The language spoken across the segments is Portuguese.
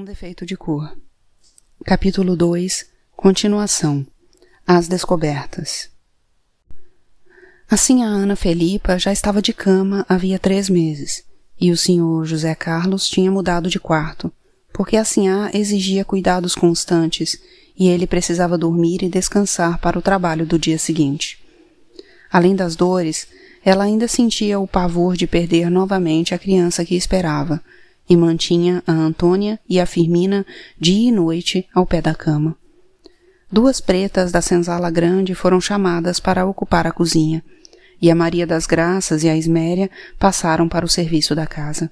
Um defeito de cor. Capítulo 2 Continuação As descobertas. Assim a Ana Felipa já estava de cama havia três meses, e o senhor José Carlos tinha mudado de quarto, porque a sinhá exigia cuidados constantes e ele precisava dormir e descansar para o trabalho do dia seguinte. Além das dores, ela ainda sentia o pavor de perder novamente a criança que esperava, e mantinha a Antônia e a Firmina dia e noite ao pé da cama. Duas pretas da senzala grande foram chamadas para ocupar a cozinha, e a Maria das Graças e a Esméria passaram para o serviço da casa.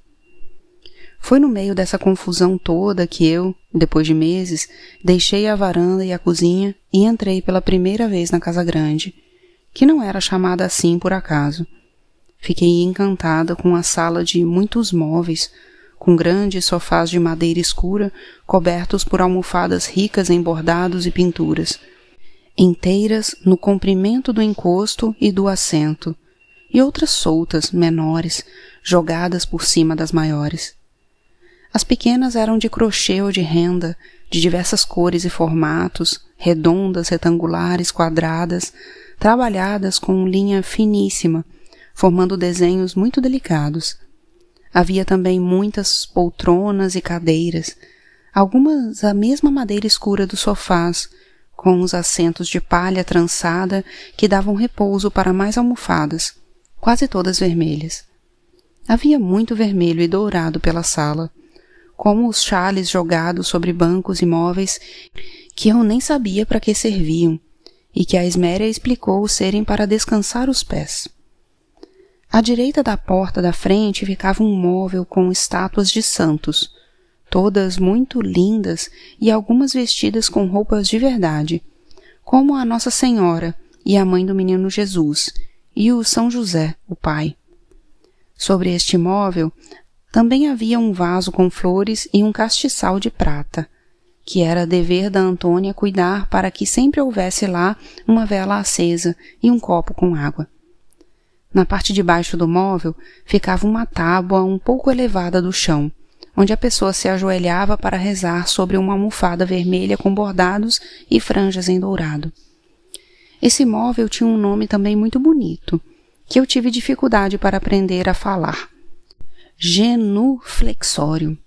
Foi no meio dessa confusão toda que eu, depois de meses, deixei a varanda e a cozinha e entrei pela primeira vez na casa grande, que não era chamada assim por acaso. Fiquei encantada com a sala de muitos móveis, com grandes sofás de madeira escura cobertos por almofadas ricas em bordados e pinturas, inteiras no comprimento do encosto e do assento, e outras soltas, menores, jogadas por cima das maiores. As pequenas eram de crochê ou de renda, de diversas cores e formatos, redondas, retangulares, quadradas, trabalhadas com linha finíssima, formando desenhos muito delicados. Havia também muitas poltronas e cadeiras, algumas a mesma madeira escura dos sofás, com os assentos de palha trançada que davam repouso para mais almofadas, quase todas vermelhas. Havia muito vermelho e dourado pela sala, como os chales jogados sobre bancos e móveis que eu nem sabia para que serviam e que a Esméria explicou serem para descansar os pés. À direita da porta da frente ficava um móvel com estátuas de santos, todas muito lindas e algumas vestidas com roupas de verdade, como a Nossa Senhora e a mãe do menino Jesus, e o São José, o pai. Sobre este móvel também havia um vaso com flores e um castiçal de prata, que era dever da Antônia cuidar para que sempre houvesse lá uma vela acesa e um copo com água. Na parte de baixo do móvel ficava uma tábua um pouco elevada do chão, onde a pessoa se ajoelhava para rezar sobre uma almofada vermelha com bordados e franjas em dourado. Esse móvel tinha um nome também muito bonito, que eu tive dificuldade para aprender a falar. Genuflexório.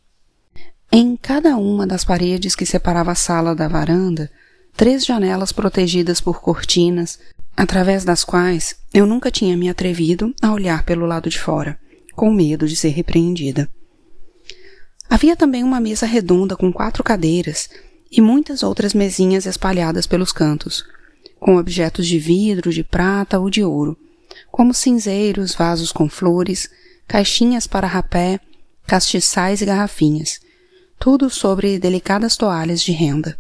Em cada uma das paredes que separava a sala da varanda, três janelas protegidas por cortinas, através das quais eu nunca tinha me atrevido a olhar pelo lado de fora, com medo de ser repreendida. Havia também uma mesa redonda com quatro cadeiras e muitas outras mesinhas espalhadas pelos cantos, com objetos de vidro, de prata ou de ouro, como cinzeiros, vasos com flores, caixinhas para rapé, castiçais e garrafinhas, tudo sobre delicadas toalhas de renda.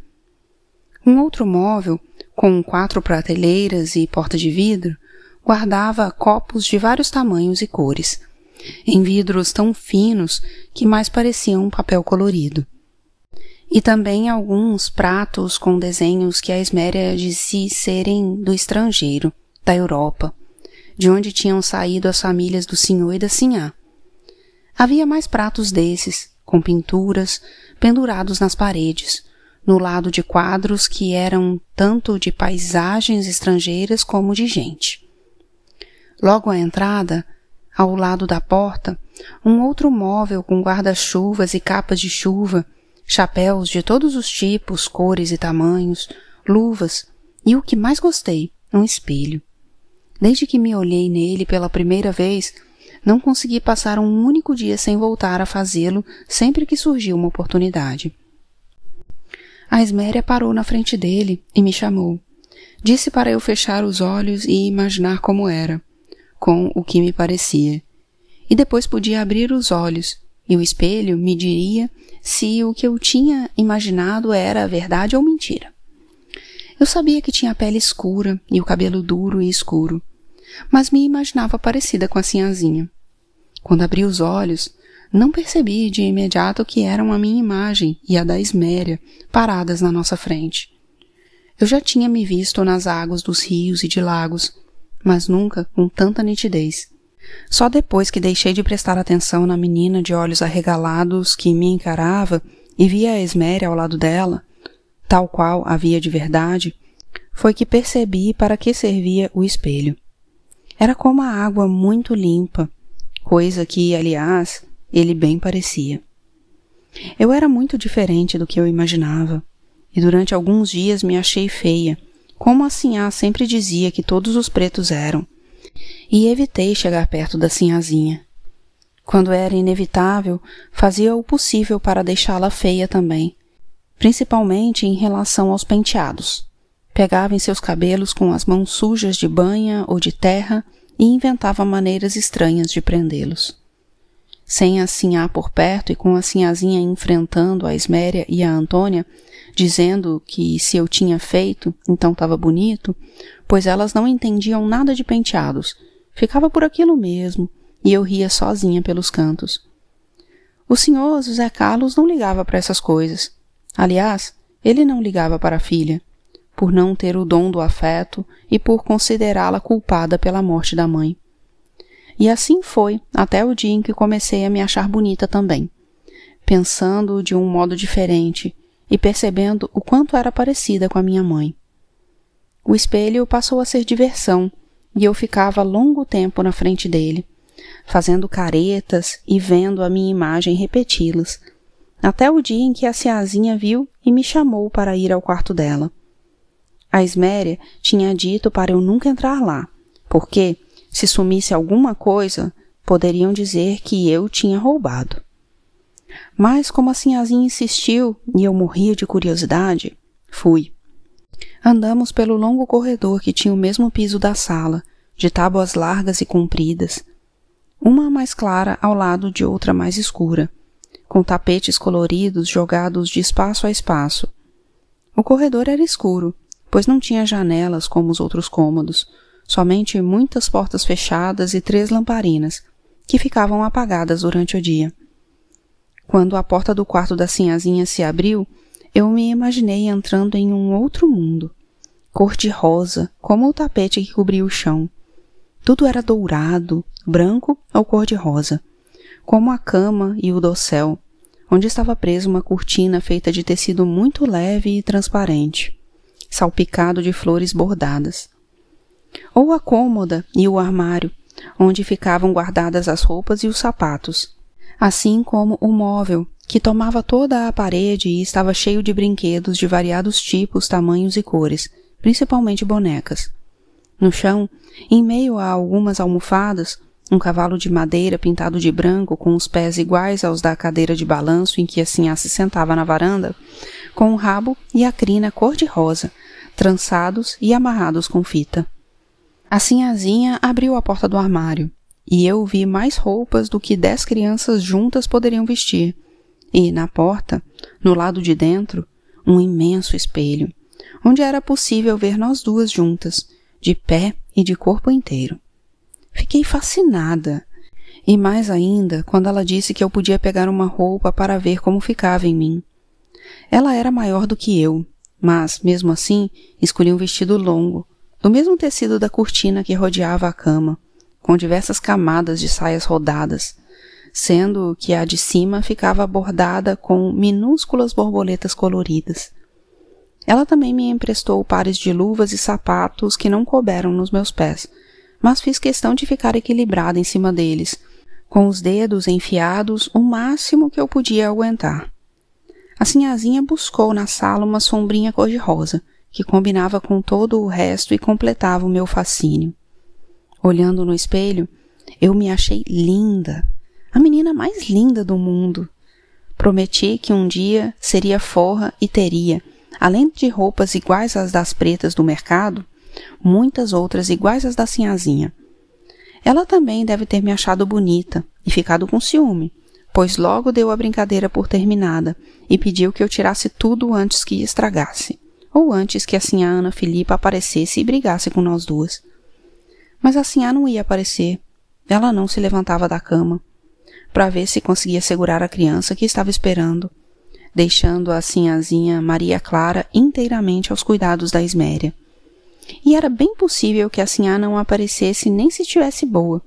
Um outro móvel com quatro prateleiras e porta de vidro, guardava copos de vários tamanhos e cores, em vidros tão finos que mais pareciam papel colorido. E também alguns pratos com desenhos que a Esméria disse serem do estrangeiro, da Europa, de onde tinham saído as famílias do senhor e da sinhá. Havia mais pratos desses, com pinturas, pendurados nas paredes, no lado de quadros que eram tanto de paisagens estrangeiras como de gente. Logo à entrada, ao lado da porta, um outro móvel com guarda-chuvas e capas de chuva, chapéus de todos os tipos, cores e tamanhos, luvas e o que mais gostei, um espelho. Desde que me olhei nele pela primeira vez, não consegui passar um único dia sem voltar a fazê-lo sempre que surgiu uma oportunidade. A Esméria parou na frente dele e me chamou. Disse para eu fechar os olhos e imaginar como era, com o que me parecia. E depois podia abrir os olhos, e o espelho me diria se o que eu tinha imaginado era verdade ou mentira. Eu sabia que tinha a pele escura e o cabelo duro e escuro, mas me imaginava parecida com a sinhazinha. Quando abri os olhos, não percebi de imediato que eram a minha imagem e a da Esméria paradas na nossa frente. Eu já tinha me visto nas águas dos rios e de lagos, mas nunca com tanta nitidez. Só depois que deixei de prestar atenção na menina de olhos arregalados que me encarava e via a Esméria ao lado dela, tal qual havia de verdade, foi que percebi para que servia o espelho. Era como a água muito limpa, coisa que, aliás, ele bem parecia. Eu era muito diferente do que eu imaginava, e durante alguns dias me achei feia, como a Sinhá sempre dizia que todos os pretos eram, e evitei chegar perto da Sinhazinha. Quando era inevitável, fazia o possível para deixá-la feia também, principalmente em relação aos penteados. Pegava em seus cabelos com as mãos sujas de banha ou de terra e inventava maneiras estranhas de prendê-los. Sem a Sinhá por perto e com a Sinhazinha enfrentando a Esméria e a Antônia, dizendo que se eu tinha feito, então estava bonito, pois elas não entendiam nada de penteados. Ficava por aquilo mesmo, e eu ria sozinha pelos cantos. O senhor José Carlos não ligava para essas coisas. Aliás, ele não ligava para a filha, por não ter o dom do afeto e por considerá-la culpada pela morte da mãe. E assim foi até o dia em que comecei a me achar bonita também, pensando de um modo diferente e percebendo o quanto era parecida com a minha mãe. O espelho passou a ser diversão e eu ficava longo tempo na frente dele, fazendo caretas e vendo a minha imagem repeti-las, até o dia em que a Ciazinha viu e me chamou para ir ao quarto dela. A Esméria tinha dito para eu nunca entrar lá, porque, se sumisse alguma coisa, poderiam dizer que eu tinha roubado. Mas, como a Sinhazinha insistiu e eu morria de curiosidade, fui. Andamos pelo longo corredor que tinha o mesmo piso da sala, de tábuas largas e compridas, uma mais clara ao lado de outra mais escura com tapetes coloridos jogados de espaço a espaço. O corredor era escuro, pois não tinha janelas como os outros cômodos, somente muitas portas fechadas e três lamparinas, que ficavam apagadas durante o dia. Quando a porta do quarto da Sinhazinha se abriu, eu me imaginei entrando em um outro mundo, cor de rosa, como o tapete que cobria o chão. Tudo era dourado, branco ou cor de rosa como a cama e o dossel, onde estava presa uma cortina feita de tecido muito leve e transparente, salpicado de flores bordadas. Ou a cômoda e o armário, onde ficavam guardadas as roupas e os sapatos, assim como o móvel, que tomava toda a parede e estava cheio de brinquedos de variados tipos, tamanhos e cores, principalmente bonecas. No chão, em meio a algumas almofadas, um cavalo de madeira pintado de branco com os pés iguais aos da cadeira de balanço em que a sinhá se sentava na varanda, com o rabo e a crina cor-de-rosa, trançados e amarrados com fita. A sinhazinha abriu a porta do armário, e eu vi mais roupas do que dez crianças juntas poderiam vestir, e, na porta, no lado de dentro, um imenso espelho, onde era possível ver nós duas juntas, de pé e de corpo inteiro. Fiquei fascinada. E mais ainda quando ela disse que eu podia pegar uma roupa para ver como ficava em mim. Ela era maior do que eu, mas, mesmo assim, escolhi um vestido longo, do mesmo tecido da cortina que rodeava a cama, com diversas camadas de saias rodadas, sendo que a de cima ficava bordada com minúsculas borboletas coloridas. Ela também me emprestou pares de luvas e sapatos que não couberam nos meus pés, mas fiz questão de ficar equilibrada em cima deles, com os dedos enfiados o máximo que eu podia aguentar. A sinhazinha buscou na sala uma sombrinha cor-de-rosa, que combinava com todo o resto e completava o meu fascínio. Olhando no espelho, eu me achei linda, a menina mais linda do mundo. Prometi que um dia seria forra e teria, além de roupas iguais às das pretas do mercado, muitas outras iguais às da Sinhazinha. Ela também deve ter me achado bonita e ficado com ciúme, pois logo deu a brincadeira por terminada e pediu que eu tirasse tudo antes que estragasse, ou antes que a Sinhá Ana Filipa aparecesse e brigasse com nós duas. Mas a Sinhá não ia aparecer. Ela não se levantava da cama para ver se conseguia segurar a criança que estava esperando, deixando a Sinhazinha Maria Clara inteiramente aos cuidados da Esméria e era bem possível que a Sinhá não aparecesse nem se estivesse boa,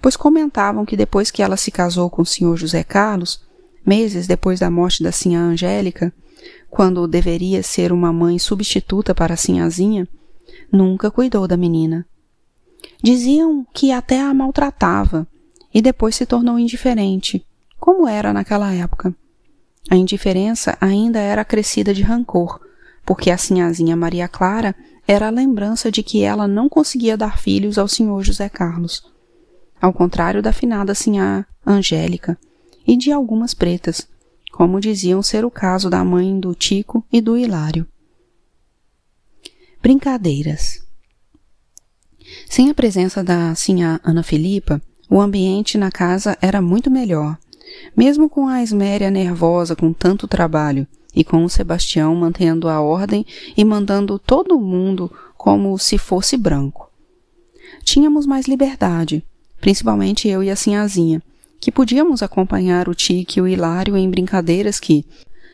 pois comentavam que depois que ela se casou com o senhor José Carlos, meses depois da morte da Sinhá Angélica, quando deveria ser uma mãe substituta para a Sinhazinha, nunca cuidou da menina. Diziam que até a maltratava e depois se tornou indiferente, como era naquela época. A indiferença ainda era acrescida de rancor, porque a sinhazinha Maria Clara era a lembrança de que ela não conseguia dar filhos ao senhor José Carlos. Ao contrário da finada sinhá Angélica e de algumas pretas, como diziam ser o caso da mãe do Tico e do Hilário. Brincadeiras Sem a presença da sinhá Ana Filipa, o ambiente na casa era muito melhor mesmo com a Esméria nervosa com tanto trabalho, e com o Sebastião mantendo a ordem e mandando todo mundo como se fosse branco. Tínhamos mais liberdade, principalmente eu e a Sinhazinha, que podíamos acompanhar o Tique e o Hilário em brincadeiras que,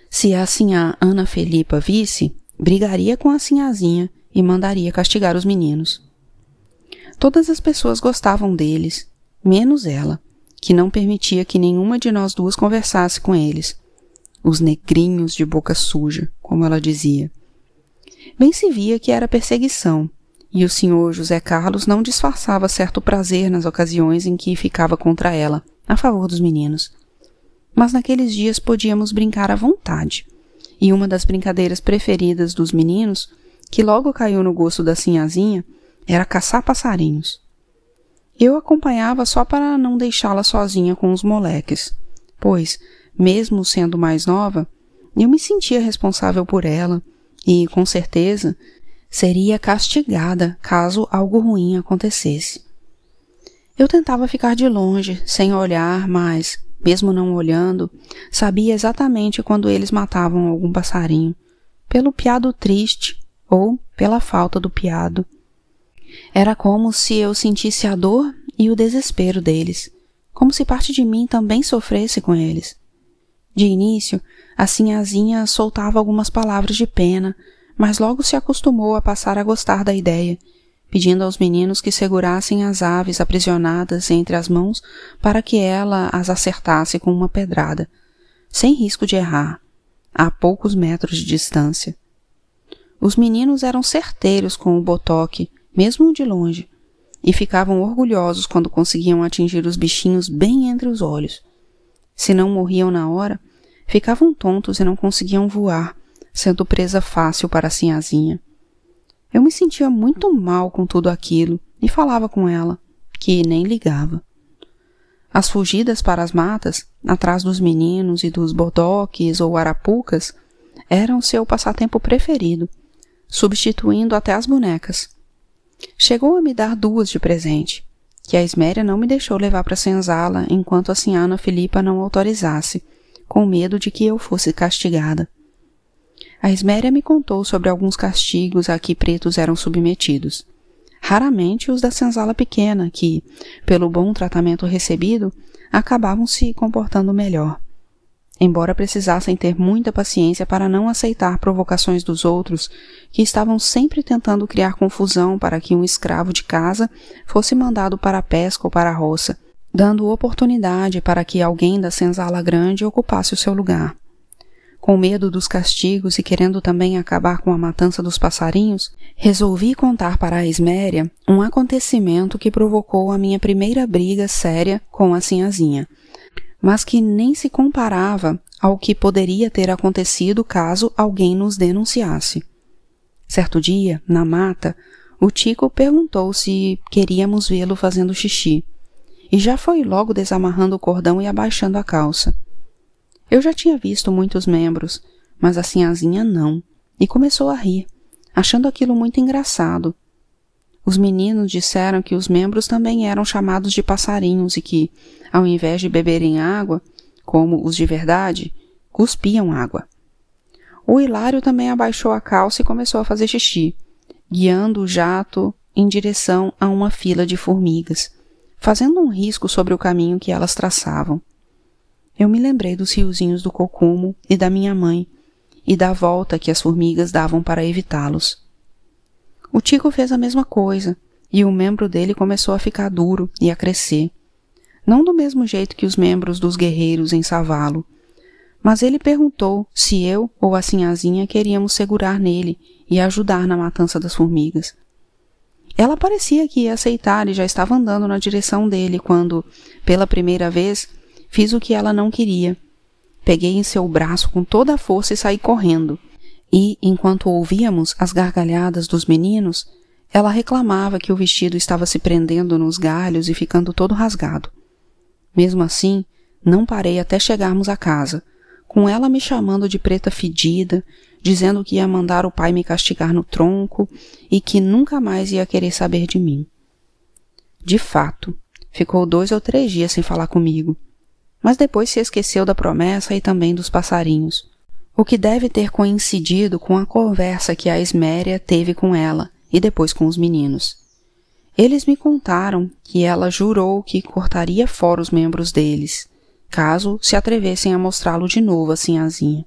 se a Sinhá Ana Felipa visse, brigaria com a Sinhazinha e mandaria castigar os meninos. Todas as pessoas gostavam deles, menos ela que não permitia que nenhuma de nós duas conversasse com eles. Os negrinhos de boca suja, como ela dizia. Bem se via que era perseguição, e o senhor José Carlos não disfarçava certo prazer nas ocasiões em que ficava contra ela, a favor dos meninos. Mas naqueles dias podíamos brincar à vontade, e uma das brincadeiras preferidas dos meninos, que logo caiu no gosto da sinhazinha, era caçar passarinhos. Eu acompanhava só para não deixá-la sozinha com os moleques, pois, mesmo sendo mais nova, eu me sentia responsável por ela e, com certeza, seria castigada caso algo ruim acontecesse. Eu tentava ficar de longe, sem olhar, mas, mesmo não olhando, sabia exatamente quando eles matavam algum passarinho, pelo piado triste ou pela falta do piado. Era como se eu sentisse a dor e o desespero deles, como se parte de mim também sofresse com eles. De início, a sinhazinha soltava algumas palavras de pena, mas logo se acostumou a passar a gostar da ideia, pedindo aos meninos que segurassem as aves aprisionadas entre as mãos para que ela as acertasse com uma pedrada, sem risco de errar, a poucos metros de distância. Os meninos eram certeiros com o botoque mesmo de longe, e ficavam orgulhosos quando conseguiam atingir os bichinhos bem entre os olhos. Se não morriam na hora, ficavam tontos e não conseguiam voar, sendo presa fácil para a sinhazinha. Eu me sentia muito mal com tudo aquilo e falava com ela, que nem ligava. As fugidas para as matas, atrás dos meninos e dos bodoques ou arapucas, eram seu passatempo preferido, substituindo até as bonecas. Chegou a me dar duas de presente, que a Esméria não me deixou levar para a senzala enquanto a senhora Filipa não autorizasse, com medo de que eu fosse castigada. A Esméria me contou sobre alguns castigos a que pretos eram submetidos. Raramente os da senzala pequena, que, pelo bom tratamento recebido, acabavam se comportando melhor embora precisassem ter muita paciência para não aceitar provocações dos outros, que estavam sempre tentando criar confusão para que um escravo de casa fosse mandado para a pesca ou para a roça, dando oportunidade para que alguém da senzala grande ocupasse o seu lugar. Com medo dos castigos e querendo também acabar com a matança dos passarinhos, resolvi contar para a Esméria um acontecimento que provocou a minha primeira briga séria com a sinhazinha mas que nem se comparava ao que poderia ter acontecido caso alguém nos denunciasse. Certo dia, na mata, o Tico perguntou se queríamos vê-lo fazendo xixi, e já foi logo desamarrando o cordão e abaixando a calça. Eu já tinha visto muitos membros, mas a sinhazinha não, e começou a rir, achando aquilo muito engraçado, os meninos disseram que os membros também eram chamados de passarinhos e que, ao invés de beberem água, como os de verdade, cuspiam água. O Hilário também abaixou a calça e começou a fazer xixi, guiando o jato em direção a uma fila de formigas, fazendo um risco sobre o caminho que elas traçavam. Eu me lembrei dos riozinhos do cocumo e da minha mãe, e da volta que as formigas davam para evitá-los. O Tico fez a mesma coisa, e o membro dele começou a ficar duro e a crescer. Não do mesmo jeito que os membros dos guerreiros em Savalo, mas ele perguntou se eu ou a sinhazinha queríamos segurar nele e ajudar na matança das formigas. Ela parecia que ia aceitar e já estava andando na direção dele quando, pela primeira vez, fiz o que ela não queria. Peguei em seu braço com toda a força e saí correndo. E, enquanto ouvíamos as gargalhadas dos meninos, ela reclamava que o vestido estava se prendendo nos galhos e ficando todo rasgado. Mesmo assim, não parei até chegarmos à casa, com ela me chamando de preta fedida, dizendo que ia mandar o pai me castigar no tronco e que nunca mais ia querer saber de mim. De fato, ficou dois ou três dias sem falar comigo, mas depois se esqueceu da promessa e também dos passarinhos, o que deve ter coincidido com a conversa que a Esméria teve com ela e depois com os meninos. Eles me contaram que ela jurou que cortaria fora os membros deles, caso se atrevessem a mostrá-lo de novo a sinhazinha.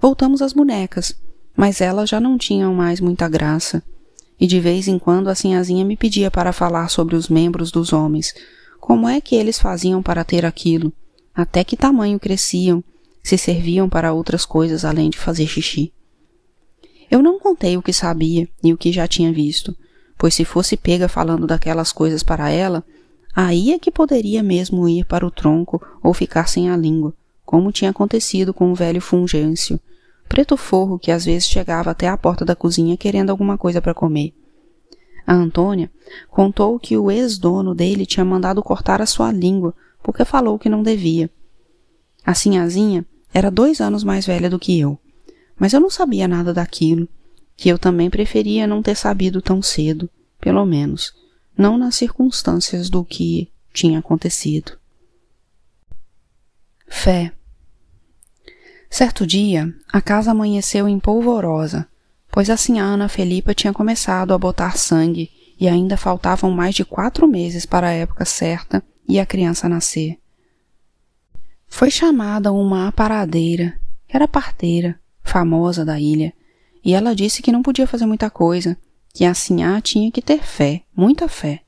Voltamos às bonecas, mas elas já não tinham mais muita graça, e de vez em quando a sinhazinha me pedia para falar sobre os membros dos homens, como é que eles faziam para ter aquilo, até que tamanho cresciam, se serviam para outras coisas além de fazer xixi. Eu não contei o que sabia e o que já tinha visto, pois se fosse pega falando daquelas coisas para ela, aí é que poderia mesmo ir para o tronco ou ficar sem a língua, como tinha acontecido com o velho Fungêncio, preto forro que às vezes chegava até a porta da cozinha querendo alguma coisa para comer. A Antônia contou que o ex-dono dele tinha mandado cortar a sua língua porque falou que não devia. A sinhazinha era dois anos mais velha do que eu, mas eu não sabia nada daquilo, que eu também preferia não ter sabido tão cedo, pelo menos, não nas circunstâncias do que tinha acontecido. Fé. Certo dia, a casa amanheceu em polvorosa, pois assim a Ana Felipa tinha começado a botar sangue e ainda faltavam mais de quatro meses para a época certa e a criança nascer. Foi chamada uma aparadeira, que era parteira, famosa da ilha, e ela disse que não podia fazer muita coisa, que a Sinhá tinha que ter fé, muita fé.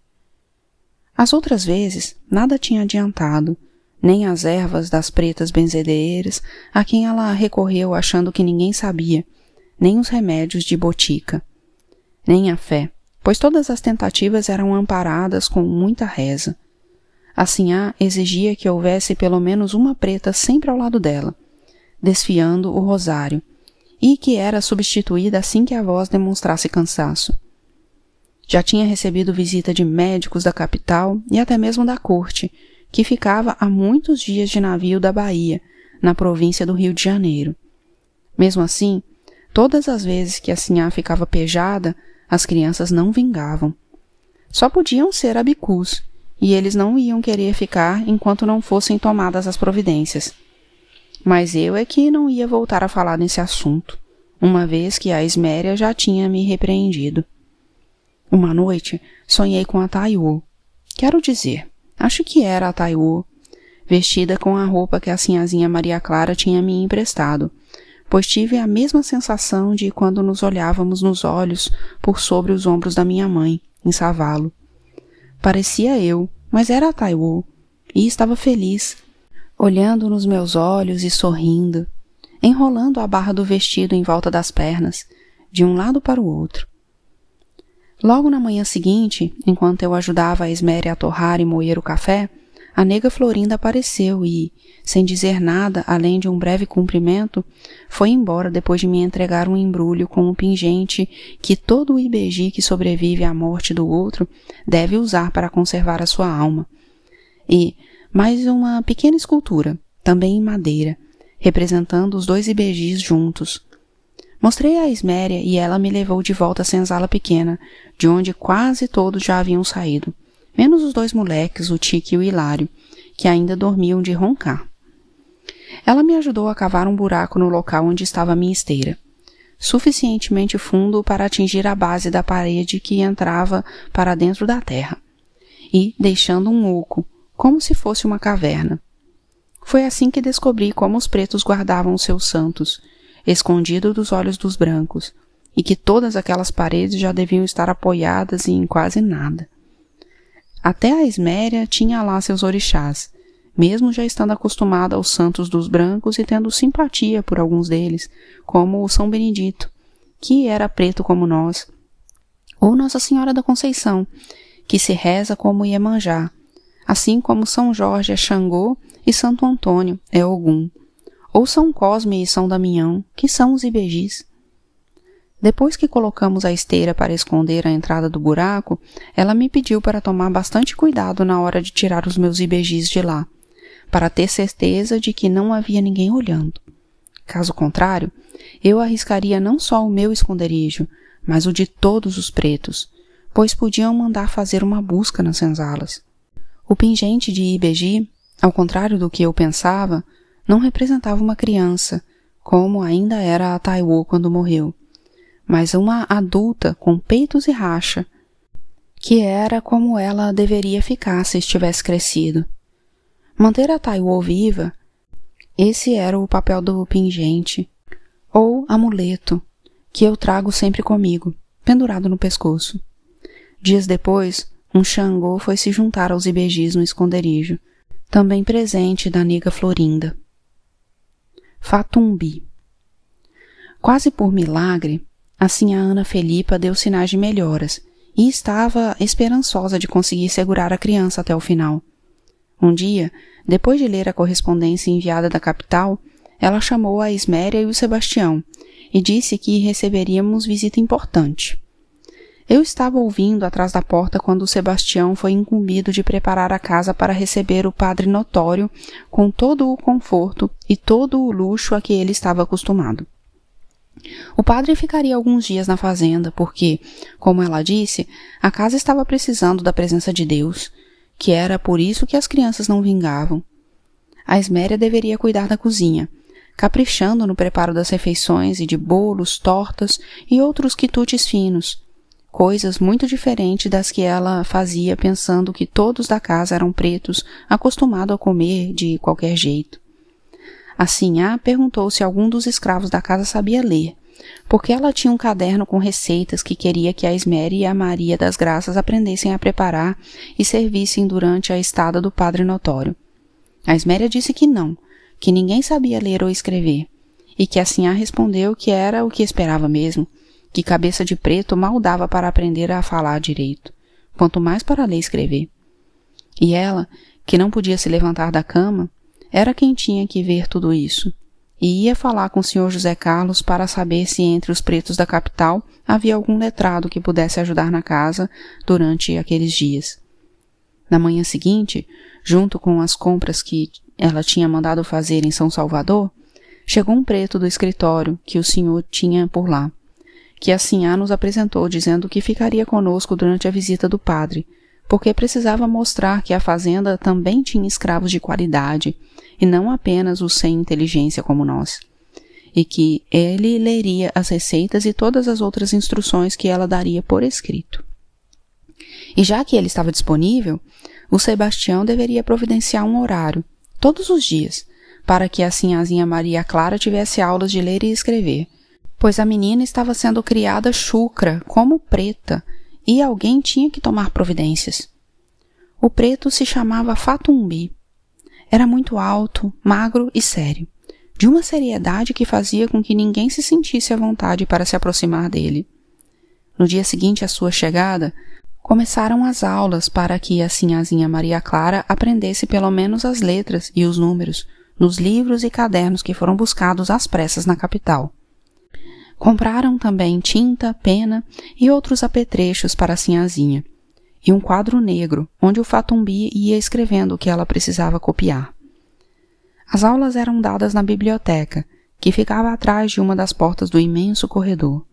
As outras vezes, nada tinha adiantado, nem as ervas das pretas benzedeiras, a quem ela recorreu achando que ninguém sabia, nem os remédios de botica, nem a fé, pois todas as tentativas eram amparadas com muita reza. A Sinhá exigia que houvesse pelo menos uma preta sempre ao lado dela, desfiando o rosário, e que era substituída assim que a voz demonstrasse cansaço. Já tinha recebido visita de médicos da capital e até mesmo da corte, que ficava a muitos dias de navio da Bahia, na província do Rio de Janeiro. Mesmo assim, todas as vezes que a sinhá ficava pejada, as crianças não vingavam. Só podiam ser abicus, e eles não iam querer ficar enquanto não fossem tomadas as providências. Mas eu é que não ia voltar a falar nesse assunto, uma vez que a Esméria já tinha me repreendido. Uma noite sonhei com a Taiwo. Quero dizer, acho que era a Taiwo, vestida com a roupa que a sinhazinha Maria Clara tinha me emprestado, pois tive a mesma sensação de quando nos olhávamos nos olhos por sobre os ombros da minha mãe, em Savalo. Parecia eu, mas era a Taiwo, e estava feliz, olhando nos meus olhos e sorrindo, enrolando a barra do vestido em volta das pernas, de um lado para o outro. Logo na manhã seguinte, enquanto eu ajudava a Esméria a torrar e moer o café, a nega Florinda apareceu e, sem dizer nada além de um breve cumprimento, foi embora depois de me entregar um embrulho com um pingente que todo o IBG que sobrevive à morte do outro deve usar para conservar a sua alma. E, mais uma pequena escultura, também em madeira, representando os dois ibejis juntos. Mostrei a Esméria e ela me levou de volta à senzala pequena, de onde quase todos já haviam saído, menos os dois moleques, o Tique e o Hilário, que ainda dormiam de roncar. Ela me ajudou a cavar um buraco no local onde estava a minha esteira, suficientemente fundo para atingir a base da parede que entrava para dentro da terra, e deixando um oco, como se fosse uma caverna. Foi assim que descobri como os pretos guardavam seus santos, escondido dos olhos dos brancos, e que todas aquelas paredes já deviam estar apoiadas em quase nada. Até a Esméria tinha lá seus orixás, mesmo já estando acostumada aos santos dos brancos e tendo simpatia por alguns deles, como o São Benedito, que era preto como nós, ou Nossa Senhora da Conceição, que se reza como Iemanjá, assim como São Jorge é Xangô e Santo Antônio é Ogum, ou São Cosme e São Damião, que são os ibejis. Depois que colocamos a esteira para esconder a entrada do buraco, ela me pediu para tomar bastante cuidado na hora de tirar os meus ibejis de lá, para ter certeza de que não havia ninguém olhando. Caso contrário, eu arriscaria não só o meu esconderijo, mas o de todos os pretos, pois podiam mandar fazer uma busca nas senzalas. O pingente de Ibeji, ao contrário do que eu pensava, não representava uma criança, como ainda era a Taiwo quando morreu mas uma adulta com peitos e racha, que era como ela deveria ficar se estivesse crescido. Manter a Taiwo viva, esse era o papel do pingente, ou amuleto, que eu trago sempre comigo, pendurado no pescoço. Dias depois, um Xangô foi se juntar aos ibejis no esconderijo, também presente da nega Florinda. Fatumbi. Quase por milagre, Assim a Ana Felipa deu sinais de melhoras e estava esperançosa de conseguir segurar a criança até o final. Um dia, depois de ler a correspondência enviada da capital, ela chamou a Isméria e o Sebastião e disse que receberíamos visita importante. Eu estava ouvindo atrás da porta quando o Sebastião foi incumbido de preparar a casa para receber o padre notório com todo o conforto e todo o luxo a que ele estava acostumado. O padre ficaria alguns dias na fazenda, porque, como ela disse, a casa estava precisando da presença de Deus, que era por isso que as crianças não vingavam. A Esméria deveria cuidar da cozinha, caprichando no preparo das refeições e de bolos, tortas e outros quitutes finos, coisas muito diferentes das que ela fazia pensando que todos da casa eram pretos, acostumados a comer de qualquer jeito. Assim, A perguntou se algum dos escravos da casa sabia ler, porque ela tinha um caderno com receitas que queria que a Esmere e a Maria das Graças aprendessem a preparar e servissem durante a estada do padre notório. A Esméria disse que não, que ninguém sabia ler ou escrever, e que assim a respondeu que era o que esperava mesmo, que cabeça de preto mal dava para aprender a falar direito, quanto mais para ler e escrever. E ela, que não podia se levantar da cama, era quem tinha que ver tudo isso. E ia falar com o senhor José Carlos para saber se entre os pretos da capital havia algum letrado que pudesse ajudar na casa durante aqueles dias. Na manhã seguinte, junto com as compras que ela tinha mandado fazer em São Salvador, chegou um preto do escritório que o senhor tinha por lá, que assim a nos apresentou dizendo que ficaria conosco durante a visita do padre, porque precisava mostrar que a fazenda também tinha escravos de qualidade e não apenas os sem inteligência como nós. E que ele leria as receitas e todas as outras instruções que ela daria por escrito. E já que ele estava disponível, o Sebastião deveria providenciar um horário, todos os dias, para que a sinhazinha Maria Clara tivesse aulas de ler e escrever, pois a menina estava sendo criada chucra, como preta, e alguém tinha que tomar providências. O preto se chamava Fatumbi. Era muito alto, magro e sério, de uma seriedade que fazia com que ninguém se sentisse à vontade para se aproximar dele. No dia seguinte à sua chegada, começaram as aulas para que a sinhazinha Maria Clara aprendesse pelo menos as letras e os números nos livros e cadernos que foram buscados às pressas na capital. Compraram também tinta, pena e outros apetrechos para a sinhazinha, e um quadro negro, onde o Fatumbi ia escrevendo o que ela precisava copiar. As aulas eram dadas na biblioteca, que ficava atrás de uma das portas do imenso corredor,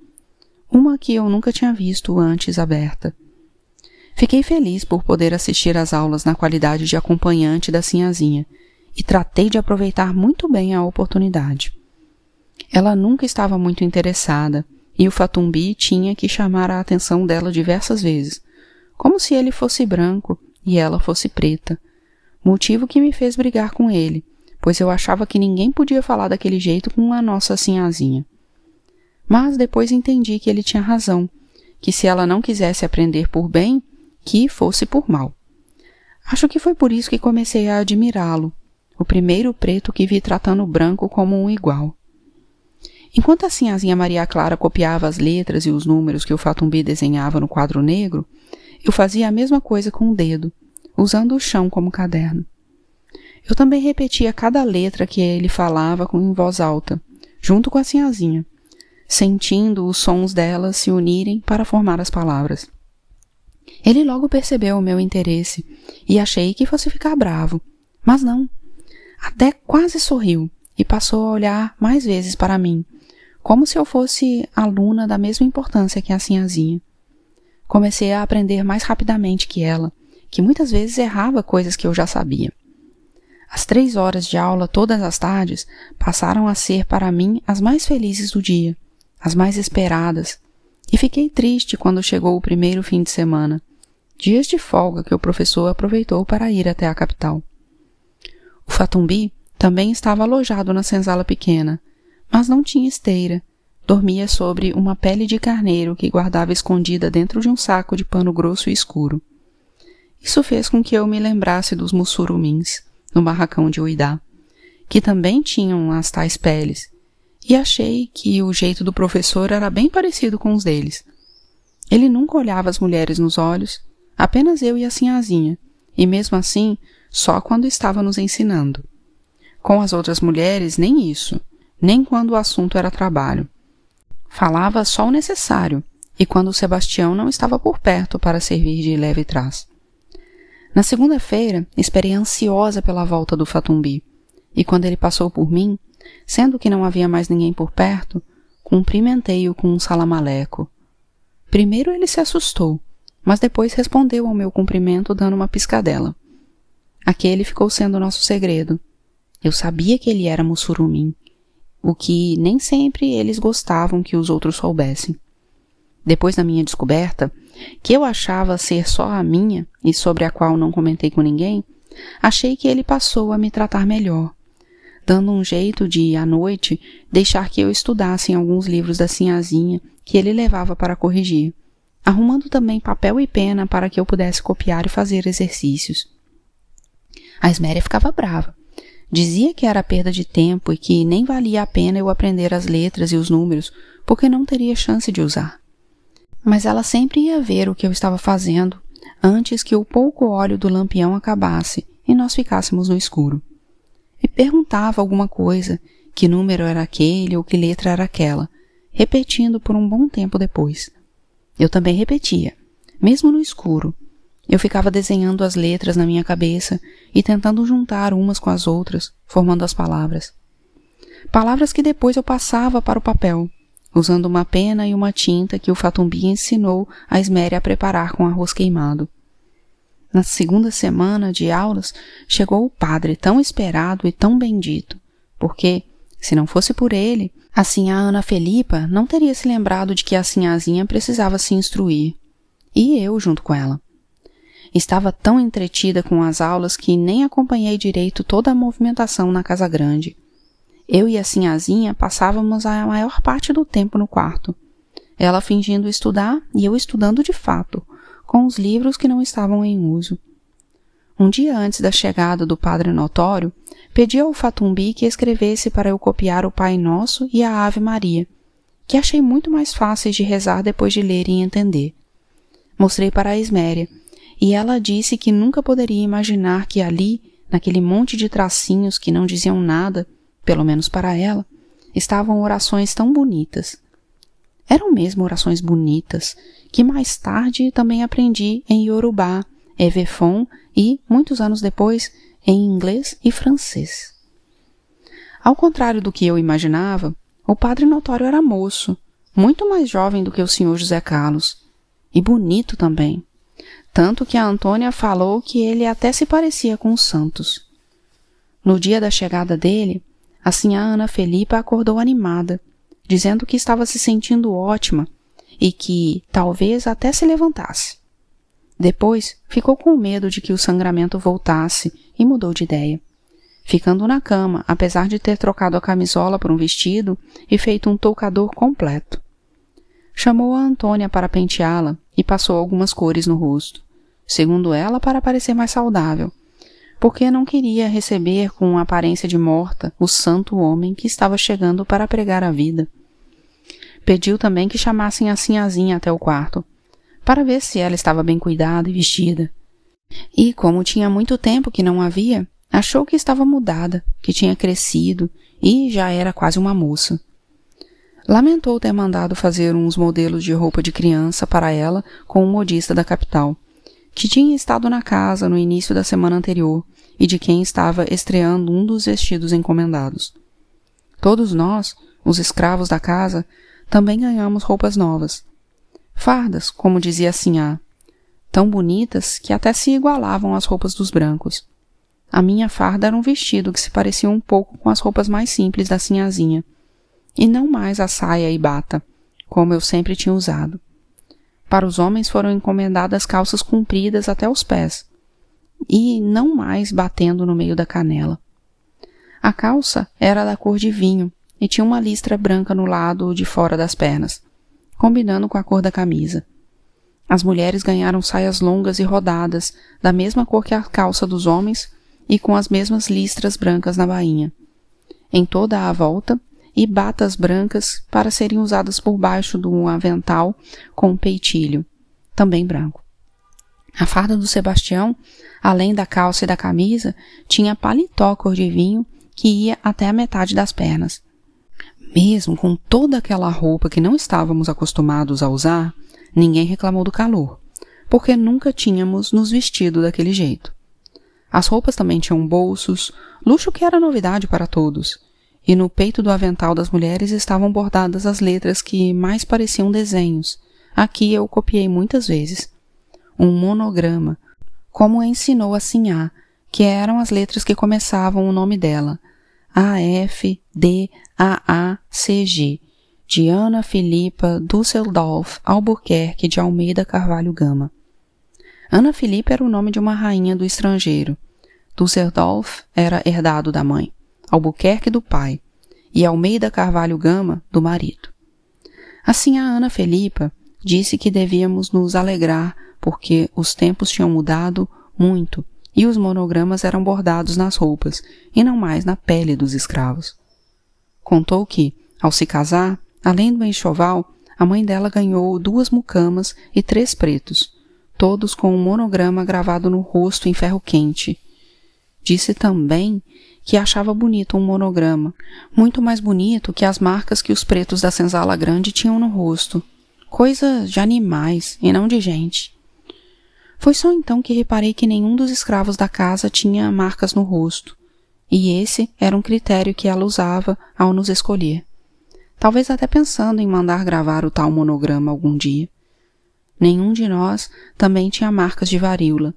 uma que eu nunca tinha visto antes aberta. Fiquei feliz por poder assistir às aulas na qualidade de acompanhante da sinhazinha e tratei de aproveitar muito bem a oportunidade. Ela nunca estava muito interessada, e o Fatumbi tinha que chamar a atenção dela diversas vezes, como se ele fosse branco e ela fosse preta, motivo que me fez brigar com ele, pois eu achava que ninguém podia falar daquele jeito com a nossa sinhazinha. Mas depois entendi que ele tinha razão, que se ela não quisesse aprender por bem, que fosse por mal. Acho que foi por isso que comecei a admirá-lo, o primeiro preto que vi tratando o branco como um igual. Enquanto a sinhazinha Maria Clara copiava as letras e os números que o Fatumbi desenhava no quadro negro, eu fazia a mesma coisa com o dedo, usando o chão como caderno. Eu também repetia cada letra que ele falava em voz alta, junto com a sinhazinha, sentindo os sons delas se unirem para formar as palavras. Ele logo percebeu o meu interesse e achei que fosse ficar bravo, mas não. Até quase sorriu e passou a olhar mais vezes para mim, como se eu fosse aluna da mesma importância que a sinhazinha. Comecei a aprender mais rapidamente que ela, que muitas vezes errava coisas que eu já sabia. As três horas de aula todas as tardes passaram a ser para mim as mais felizes do dia, as mais esperadas, e fiquei triste quando chegou o primeiro fim de semana, dias de folga que o professor aproveitou para ir até a capital. O Fatumbi também estava alojado na senzala pequena, mas não tinha esteira. Dormia sobre uma pele de carneiro que guardava escondida dentro de um saco de pano grosso e escuro. Isso fez com que eu me lembrasse dos mussurumins, no barracão de Uidá, que também tinham as tais peles, e achei que o jeito do professor era bem parecido com os deles. Ele nunca olhava as mulheres nos olhos, apenas eu e a sinhazinha, e mesmo assim só quando estava nos ensinando. Com as outras mulheres, nem isso, nem quando o assunto era trabalho. Falava só o necessário, e quando Sebastião não estava por perto para servir de leve trás. Na segunda-feira, esperei ansiosa pela volta do Fatumbi, e quando ele passou por mim, sendo que não havia mais ninguém por perto, cumprimentei-o com um salamaleco. Primeiro ele se assustou, mas depois respondeu ao meu cumprimento dando uma piscadela. Aquele ficou sendo nosso segredo. Eu sabia que ele era mussurumim, o que nem sempre eles gostavam que os outros soubessem. Depois da minha descoberta, que eu achava ser só a minha e sobre a qual não comentei com ninguém, achei que ele passou a me tratar melhor, dando um jeito de, à noite, deixar que eu estudasse em alguns livros da sinhazinha que ele levava para corrigir, arrumando também papel e pena para que eu pudesse copiar e fazer exercícios. A Esméria ficava brava. Dizia que era perda de tempo e que nem valia a pena eu aprender as letras e os números, porque não teria chance de usar mas ela sempre ia ver o que eu estava fazendo antes que o pouco óleo do lampião acabasse e nós ficássemos no escuro. E perguntava alguma coisa, que número era aquele ou que letra era aquela, repetindo por um bom tempo depois. Eu também repetia, mesmo no escuro. Eu ficava desenhando as letras na minha cabeça e tentando juntar umas com as outras, formando as palavras. Palavras que depois eu passava para o papel, usando uma pena e uma tinta que o Fatumbi ensinou a Esméria a preparar com arroz queimado. Na segunda semana de aulas, chegou o padre tão esperado e tão bendito, porque, se não fosse por ele, assim a Ana Felipa não teria se lembrado de que a sinhazinha precisava se instruir. E eu junto com ela. Estava tão entretida com as aulas que nem acompanhei direito toda a movimentação na casa grande. Eu e a Sinhazinha passávamos a maior parte do tempo no quarto. Ela fingindo estudar e eu estudando de fato, com os livros que não estavam em uso. Um dia antes da chegada do Padre Notório, pedi ao Fatumbi que escrevesse para eu copiar o Pai Nosso e a Ave Maria, que achei muito mais fáceis de rezar depois de ler e entender. Mostrei para a Esméria, e ela disse que nunca poderia imaginar que ali, naquele monte de tracinhos que não diziam nada, pelo menos para ela, estavam orações tão bonitas. Eram mesmo orações bonitas, que mais tarde também aprendi em Yorubá, Evefon e, muitos anos depois, em inglês e francês. Ao contrário do que eu imaginava, o padre Notório era moço, muito mais jovem do que o senhor José Carlos, e bonito também, tanto que a Antônia falou que ele até se parecia com os santos. No dia da chegada dele, Assim a Ana Felipa acordou animada, dizendo que estava se sentindo ótima e que talvez até se levantasse. Depois ficou com medo de que o sangramento voltasse e mudou de ideia, ficando na cama, apesar de ter trocado a camisola por um vestido e feito um toucador completo. Chamou a Antônia para penteá-la e passou algumas cores no rosto. segundo ela, para parecer mais saudável, porque não queria receber com aparência de morta o santo homem que estava chegando para pregar a vida. Pediu também que chamassem a sinhazinha até o quarto, para ver se ela estava bem cuidada e vestida. E, como tinha muito tempo que não havia, achou que estava mudada, que tinha crescido e já era quase uma moça. Lamentou ter mandado fazer uns modelos de roupa de criança para ela com um modista da capital, que tinha estado na casa no início da semana anterior e de quem estava estreando um dos vestidos encomendados. Todos nós, os escravos da casa, também ganhamos roupas novas. Fardas, como dizia Sinhá, tão bonitas que até se igualavam às roupas dos brancos. A minha farda era um vestido que se parecia um pouco com as roupas mais simples da sinhazinha, e não mais a saia e bata, como eu sempre tinha usado. Para os homens foram encomendadas calças compridas até os pés, e não mais batendo no meio da canela. A calça era da cor de vinho e tinha uma listra branca no lado de fora das pernas, combinando com a cor da camisa. As mulheres ganharam saias longas e rodadas, da mesma cor que a calça dos homens e com as mesmas listras brancas na bainha. Em toda a volta, e batas brancas para serem usadas por baixo de um avental com um peitilho, também branco. A farda do Sebastião, além da calça e da camisa, tinha paletó cor de vinho que ia até a metade das pernas. Mesmo com toda aquela roupa que não estávamos acostumados a usar, ninguém reclamou do calor, porque nunca tínhamos nos vestido daquele jeito. As roupas também tinham bolsos, luxo que era novidade para todos, e no peito do avental das mulheres estavam bordadas as letras que mais pareciam desenhos. Aqui eu copiei muitas vezes. Um monograma, como ensinou a Sinhá, que eram as letras que começavam o nome dela. A, F, D, A, A, C, G. De Ana Filipa Dusseldorf Albuquerque de Almeida Carvalho Gama. Ana Filipa era o nome de uma rainha do estrangeiro. Dusseldorf era herdado da mãe. Albuquerque do pai, e Almeida Carvalho Gama do marido. Assim a Ana Felipa disse que devíamos nos alegrar porque os tempos tinham mudado muito e os monogramas eram bordados nas roupas e não mais na pele dos escravos. Contou que, ao se casar, além do enxoval, a mãe dela ganhou duas mucamas e três pretos, todos com um monograma gravado no rosto em ferro quente. Disse também que achava bonito um monograma, muito mais bonito que as marcas que os pretos da senzala grande tinham no rosto. Coisa de animais e não de gente. Foi só então que reparei que nenhum dos escravos da casa tinha marcas no rosto, e esse era um critério que ela usava ao nos escolher. Talvez até pensando em mandar gravar o tal monograma algum dia. Nenhum de nós também tinha marcas de varíola,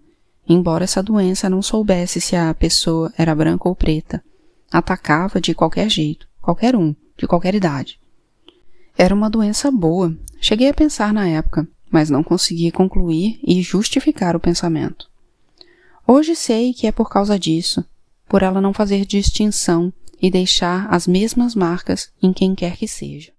embora essa doença não soubesse se a pessoa era branca ou preta. Atacava de qualquer jeito, qualquer um, de qualquer idade. Era uma doença boa, cheguei a pensar na época, mas não conseguia concluir e justificar o pensamento. Hoje sei que é por causa disso, por ela não fazer distinção e deixar as mesmas marcas em quem quer que seja.